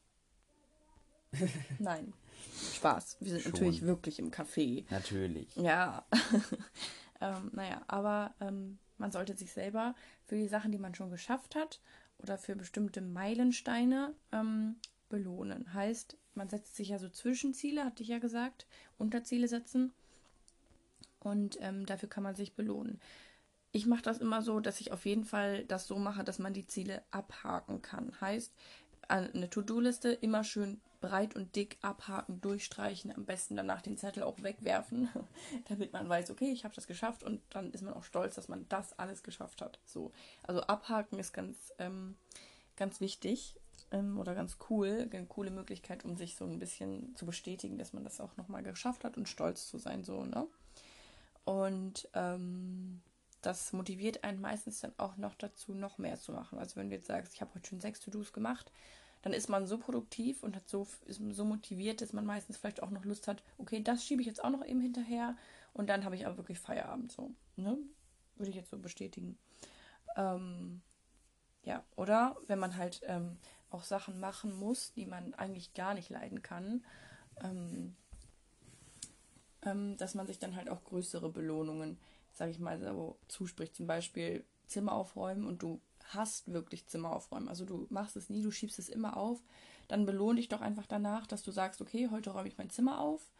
Speaker 2: Nein, Spaß. Wir sind Schon. natürlich wirklich im Café.
Speaker 1: Natürlich.
Speaker 2: Ja. ähm, naja, aber ähm, man sollte sich selber für die Sachen, die man schon geschafft hat oder für bestimmte Meilensteine ähm, belohnen. Heißt, man setzt sich ja so Zwischenziele, hatte ich ja gesagt, Unterziele setzen und ähm, dafür kann man sich belohnen. Ich mache das immer so, dass ich auf jeden Fall das so mache, dass man die Ziele abhaken kann. Heißt, eine To-Do-Liste immer schön breit und dick abhaken, durchstreichen, am besten danach den Zettel auch wegwerfen, damit man weiß, okay, ich habe das geschafft und dann ist man auch stolz, dass man das alles geschafft hat. So, also abhaken ist ganz, ähm, ganz wichtig ähm, oder ganz cool, eine coole Möglichkeit, um sich so ein bisschen zu bestätigen, dass man das auch nochmal geschafft hat und stolz zu sein, so, ne? Und ähm, das motiviert einen meistens dann auch noch dazu, noch mehr zu machen. Also wenn du jetzt sagst, ich habe heute schon sechs To-Dos gemacht, dann ist man so produktiv und hat so, ist so motiviert, dass man meistens vielleicht auch noch Lust hat, okay, das schiebe ich jetzt auch noch eben hinterher und dann habe ich aber wirklich Feierabend so. Ne? Würde ich jetzt so bestätigen. Ähm, ja, oder wenn man halt ähm, auch Sachen machen muss, die man eigentlich gar nicht leiden kann, ähm, ähm, dass man sich dann halt auch größere Belohnungen, sage ich mal, so zuspricht. Zum Beispiel Zimmer aufräumen und du hast wirklich Zimmer aufräumen, also du machst es nie, du schiebst es immer auf, dann belohn dich doch einfach danach, dass du sagst, okay, heute räume ich mein Zimmer auf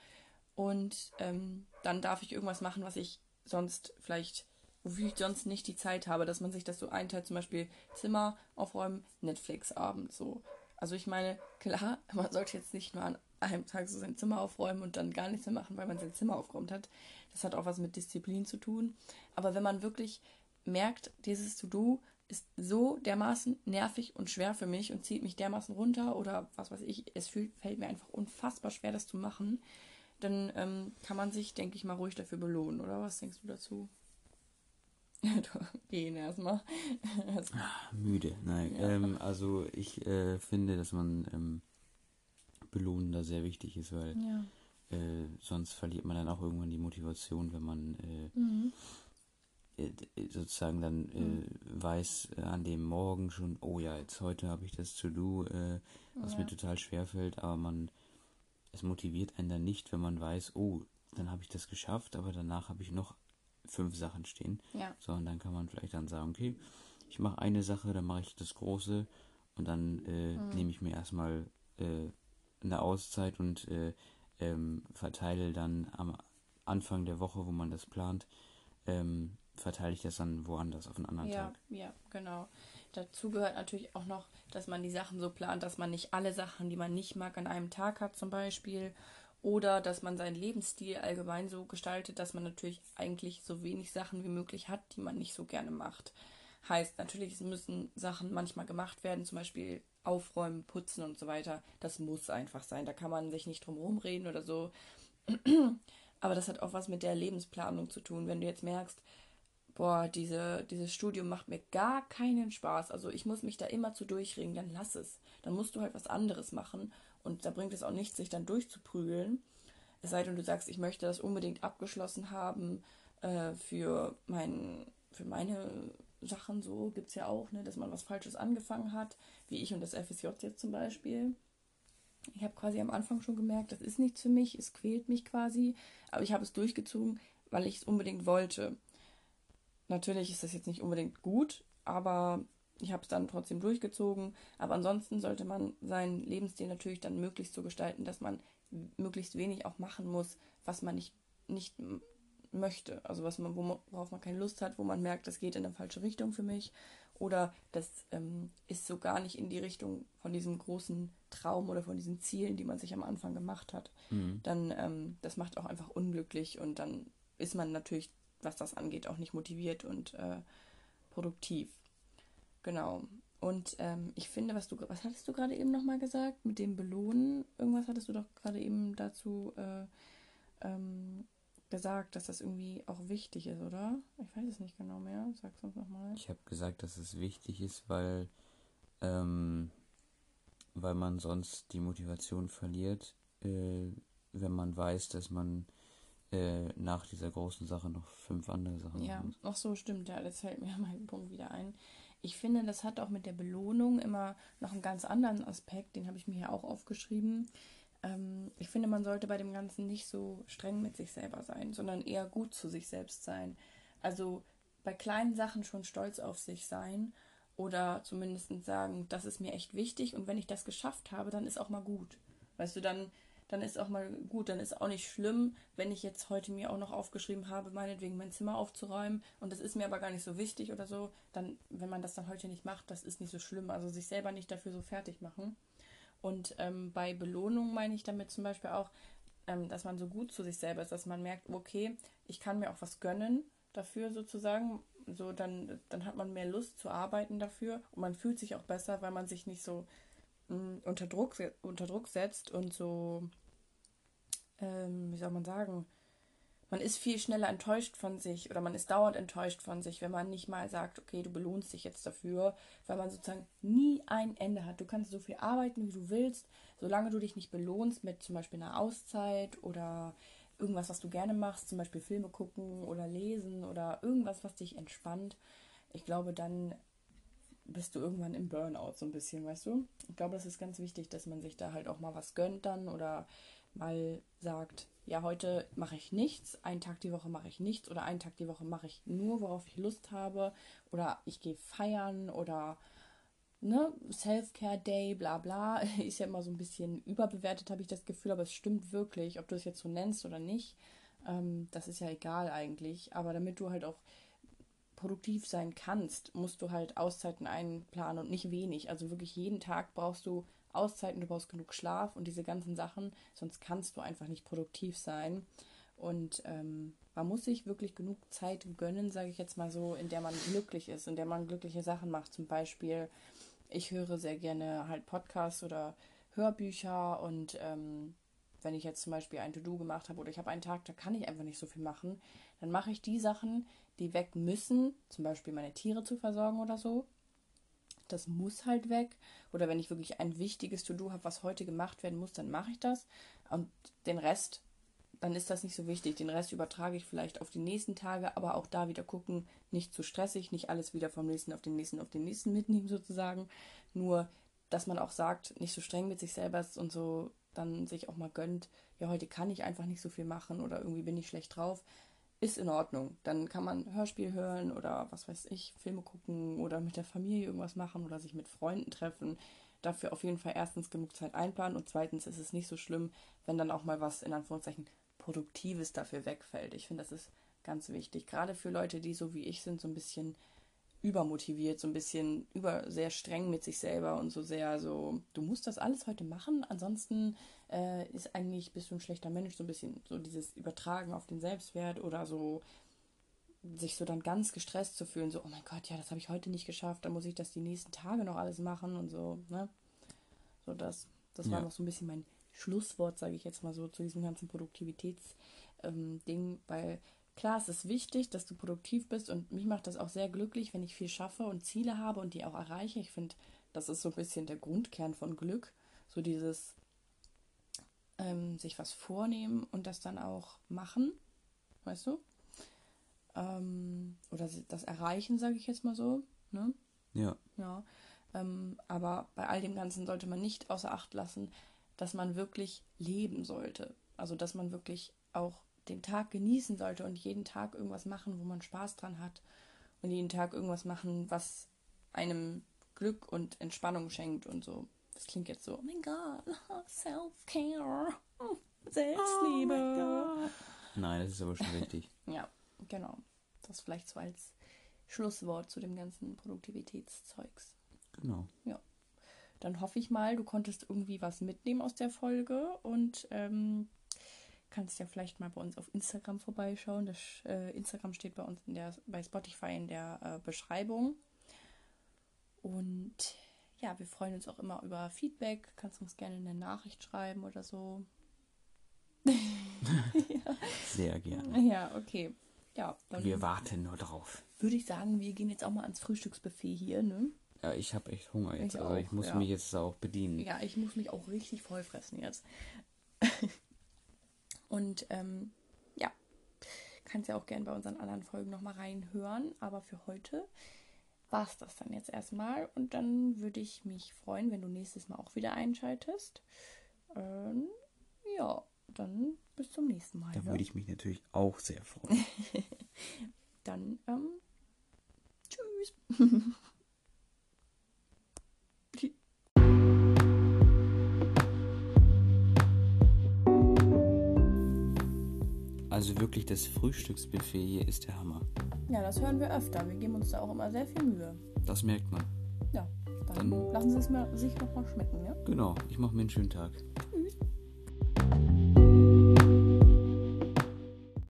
Speaker 2: und ähm, dann darf ich irgendwas machen, was ich sonst vielleicht, wofür ich sonst nicht die Zeit habe, dass man sich das so einteilt, zum Beispiel Zimmer aufräumen, Netflix abends so. Also ich meine, klar, man sollte jetzt nicht nur an einem Tag so sein Zimmer aufräumen und dann gar nichts mehr machen, weil man sein Zimmer aufgeräumt hat. Das hat auch was mit Disziplin zu tun. Aber wenn man wirklich merkt, dieses To-Do ist so dermaßen nervig und schwer für mich und zieht mich dermaßen runter oder was weiß ich, es fühlt, fällt mir einfach unfassbar schwer, das zu machen, dann ähm, kann man sich, denke ich mal, ruhig dafür belohnen, oder? Was denkst du dazu? Gehen erstmal.
Speaker 1: Ah, müde, nein. Ja. Ähm, also ich äh, finde, dass man ähm, Belohnen da sehr wichtig ist, weil ja. äh, sonst verliert man dann auch irgendwann die Motivation, wenn man äh, mhm. Äh, sozusagen dann äh, mhm. weiß äh, an dem Morgen schon, oh ja, jetzt heute habe ich das To-Do, was ja. mir total schwer fällt, aber man, es motiviert einen dann nicht, wenn man weiß, oh, dann habe ich das geschafft, aber danach habe ich noch fünf Sachen stehen. Ja. So, und dann kann man vielleicht dann sagen, okay, ich mache eine Sache, dann mache ich das Große und dann äh, mhm. nehme ich mir erstmal äh, eine Auszeit und äh, ähm, verteile dann am Anfang der Woche, wo man das plant, ähm, verteile ich das dann woanders auf einen anderen
Speaker 2: ja,
Speaker 1: Tag.
Speaker 2: Ja, genau. Dazu gehört natürlich auch noch, dass man die Sachen so plant, dass man nicht alle Sachen, die man nicht mag, an einem Tag hat zum Beispiel. Oder dass man seinen Lebensstil allgemein so gestaltet, dass man natürlich eigentlich so wenig Sachen wie möglich hat, die man nicht so gerne macht. Heißt, natürlich müssen Sachen manchmal gemacht werden, zum Beispiel aufräumen, putzen und so weiter. Das muss einfach sein. Da kann man sich nicht drum herum reden oder so. Aber das hat auch was mit der Lebensplanung zu tun. Wenn du jetzt merkst, boah, diese, dieses Studium macht mir gar keinen Spaß. Also ich muss mich da immer zu durchringen, dann lass es. Dann musst du halt was anderes machen. Und da bringt es auch nichts, sich dann durchzuprügeln. Es sei denn, du sagst, ich möchte das unbedingt abgeschlossen haben äh, für, mein, für meine Sachen so. Gibt es ja auch, ne, dass man was Falsches angefangen hat, wie ich und das FSJ jetzt zum Beispiel. Ich habe quasi am Anfang schon gemerkt, das ist nichts für mich, es quält mich quasi, aber ich habe es durchgezogen, weil ich es unbedingt wollte. Natürlich ist das jetzt nicht unbedingt gut, aber ich habe es dann trotzdem durchgezogen. Aber ansonsten sollte man seinen Lebensstil natürlich dann möglichst so gestalten, dass man möglichst wenig auch machen muss, was man nicht, nicht möchte. Also was man, worauf man keine Lust hat, wo man merkt, das geht in eine falsche Richtung für mich. Oder das ähm, ist so gar nicht in die Richtung von diesem großen Traum oder von diesen Zielen, die man sich am Anfang gemacht hat. Mhm. Dann, ähm, das macht auch einfach unglücklich und dann ist man natürlich was das angeht, auch nicht motiviert und äh, produktiv. Genau. Und ähm, ich finde, was du, was hattest du gerade eben nochmal gesagt mit dem Belohnen? Irgendwas hattest du doch gerade eben dazu äh, ähm, gesagt, dass das irgendwie auch wichtig ist, oder? Ich weiß es nicht genau mehr. Sag's uns nochmal.
Speaker 1: Ich habe gesagt, dass es wichtig ist, weil, ähm, weil man sonst die Motivation verliert, äh, wenn man weiß, dass man äh, nach dieser großen Sache noch fünf andere Sachen.
Speaker 2: Ja, ach so, stimmt, ja, das fällt mir mein Punkt wieder ein. Ich finde, das hat auch mit der Belohnung immer noch einen ganz anderen Aspekt, den habe ich mir hier auch aufgeschrieben. Ähm, ich finde, man sollte bei dem Ganzen nicht so streng mit sich selber sein, sondern eher gut zu sich selbst sein. Also bei kleinen Sachen schon stolz auf sich sein oder zumindest sagen, das ist mir echt wichtig und wenn ich das geschafft habe, dann ist auch mal gut. Weißt du, dann dann ist auch mal gut, dann ist auch nicht schlimm, wenn ich jetzt heute mir auch noch aufgeschrieben habe, meinetwegen mein Zimmer aufzuräumen und das ist mir aber gar nicht so wichtig oder so, dann, wenn man das dann heute nicht macht, das ist nicht so schlimm. Also sich selber nicht dafür so fertig machen. Und ähm, bei Belohnung meine ich damit zum Beispiel auch, ähm, dass man so gut zu sich selber ist, dass man merkt, okay, ich kann mir auch was gönnen dafür sozusagen. So, dann, dann hat man mehr Lust zu arbeiten dafür und man fühlt sich auch besser, weil man sich nicht so unter, Druck, unter Druck setzt und so ähm, wie soll man sagen, man ist viel schneller enttäuscht von sich oder man ist dauernd enttäuscht von sich, wenn man nicht mal sagt, okay, du belohnst dich jetzt dafür, weil man sozusagen nie ein Ende hat. Du kannst so viel arbeiten, wie du willst, solange du dich nicht belohnst mit zum Beispiel einer Auszeit oder irgendwas, was du gerne machst, zum Beispiel Filme gucken oder lesen oder irgendwas, was dich entspannt. Ich glaube, dann bist du irgendwann im Burnout so ein bisschen, weißt du? Ich glaube, das ist ganz wichtig, dass man sich da halt auch mal was gönnt dann oder mal sagt, ja, heute mache ich nichts, einen Tag die Woche mache ich nichts oder einen Tag die Woche mache ich nur, worauf ich Lust habe oder ich gehe feiern oder ne, Self-Care Day, bla bla, ist ja immer so ein bisschen überbewertet, habe ich das Gefühl, aber es stimmt wirklich, ob du es jetzt so nennst oder nicht, ähm, das ist ja egal eigentlich, aber damit du halt auch produktiv sein kannst, musst du halt Auszeiten einplanen und nicht wenig. Also wirklich jeden Tag brauchst du Auszeiten, du brauchst genug Schlaf und diese ganzen Sachen, sonst kannst du einfach nicht produktiv sein. Und ähm, man muss sich wirklich genug Zeit gönnen, sage ich jetzt mal so, in der man glücklich ist, in der man glückliche Sachen macht. Zum Beispiel, ich höre sehr gerne halt Podcasts oder Hörbücher und ähm, wenn ich jetzt zum Beispiel ein To-Do gemacht habe oder ich habe einen Tag, da kann ich einfach nicht so viel machen, dann mache ich die Sachen, die weg müssen, zum Beispiel meine Tiere zu versorgen oder so. Das muss halt weg. Oder wenn ich wirklich ein wichtiges To-Do habe, was heute gemacht werden muss, dann mache ich das. Und den Rest, dann ist das nicht so wichtig. Den Rest übertrage ich vielleicht auf die nächsten Tage, aber auch da wieder gucken, nicht zu stressig, nicht alles wieder vom nächsten auf den nächsten auf den nächsten mitnehmen sozusagen. Nur, dass man auch sagt, nicht so streng mit sich selber ist und so dann sich auch mal gönnt, ja, heute kann ich einfach nicht so viel machen oder irgendwie bin ich schlecht drauf, ist in Ordnung. Dann kann man Hörspiel hören oder was weiß ich, Filme gucken oder mit der Familie irgendwas machen oder sich mit Freunden treffen. Dafür auf jeden Fall erstens genug Zeit einplanen und zweitens ist es nicht so schlimm, wenn dann auch mal was in Anführungszeichen Produktives dafür wegfällt. Ich finde, das ist ganz wichtig. Gerade für Leute, die so wie ich sind, so ein bisschen übermotiviert, so ein bisschen über sehr streng mit sich selber und so sehr so, du musst das alles heute machen, ansonsten äh, ist eigentlich bist du ein schlechter Mensch, so ein bisschen so dieses Übertragen auf den Selbstwert oder so sich so dann ganz gestresst zu fühlen, so, oh mein Gott, ja, das habe ich heute nicht geschafft, dann muss ich das die nächsten Tage noch alles machen und so, ne? So das, das ja. war noch so ein bisschen mein Schlusswort, sage ich jetzt mal so, zu diesem ganzen Produktivitätsding, ähm, weil Klar, es ist wichtig, dass du produktiv bist und mich macht das auch sehr glücklich, wenn ich viel schaffe und Ziele habe und die auch erreiche. Ich finde, das ist so ein bisschen der Grundkern von Glück. So dieses ähm, sich was vornehmen und das dann auch machen, weißt du? Ähm, oder das erreichen, sage ich jetzt mal so. Ne?
Speaker 1: Ja.
Speaker 2: Ja. Ähm, aber bei all dem Ganzen sollte man nicht außer Acht lassen, dass man wirklich leben sollte. Also dass man wirklich auch den Tag genießen sollte und jeden Tag irgendwas machen, wo man Spaß dran hat und jeden Tag irgendwas machen, was einem Glück und Entspannung schenkt und so. Das klingt jetzt so, oh mein Gott, Self-Care, Selbstliebe.
Speaker 1: Oh Nein, das ist aber schon richtig.
Speaker 2: ja, genau. Das vielleicht so als Schlusswort zu dem ganzen Produktivitätszeugs.
Speaker 1: Genau.
Speaker 2: Ja. Dann hoffe ich mal, du konntest irgendwie was mitnehmen aus der Folge und ähm, kannst ja vielleicht mal bei uns auf Instagram vorbeischauen. Das äh, Instagram steht bei uns in der, bei Spotify in der äh, Beschreibung. Und ja, wir freuen uns auch immer über Feedback. Kannst uns gerne eine Nachricht schreiben oder so.
Speaker 1: ja. Sehr gerne.
Speaker 2: Ja, okay. Ja,
Speaker 1: wir warten nur drauf.
Speaker 2: Würde ich sagen, wir gehen jetzt auch mal ans Frühstücksbuffet hier, ne?
Speaker 1: Ja, ich habe echt Hunger jetzt. Ich also auch, ich muss ja. mich jetzt auch bedienen.
Speaker 2: Ja, ich muss mich auch richtig vollfressen jetzt. Und ähm, ja, kannst ja auch gerne bei unseren anderen Folgen nochmal reinhören. Aber für heute war es das dann jetzt erstmal. Und dann würde ich mich freuen, wenn du nächstes Mal auch wieder einschaltest. Ähm, ja, dann bis zum nächsten Mal.
Speaker 1: Da ne? würde ich mich natürlich auch sehr freuen.
Speaker 2: dann, ähm, tschüss.
Speaker 1: Also wirklich, das Frühstücksbuffet hier ist der Hammer.
Speaker 2: Ja, das hören wir öfter. Wir geben uns da auch immer sehr viel Mühe.
Speaker 1: Das merkt man.
Speaker 2: Ja, dann, dann lassen Sie es mal, sich noch mal schmecken, ja?
Speaker 1: Genau, ich mache mir einen schönen Tag.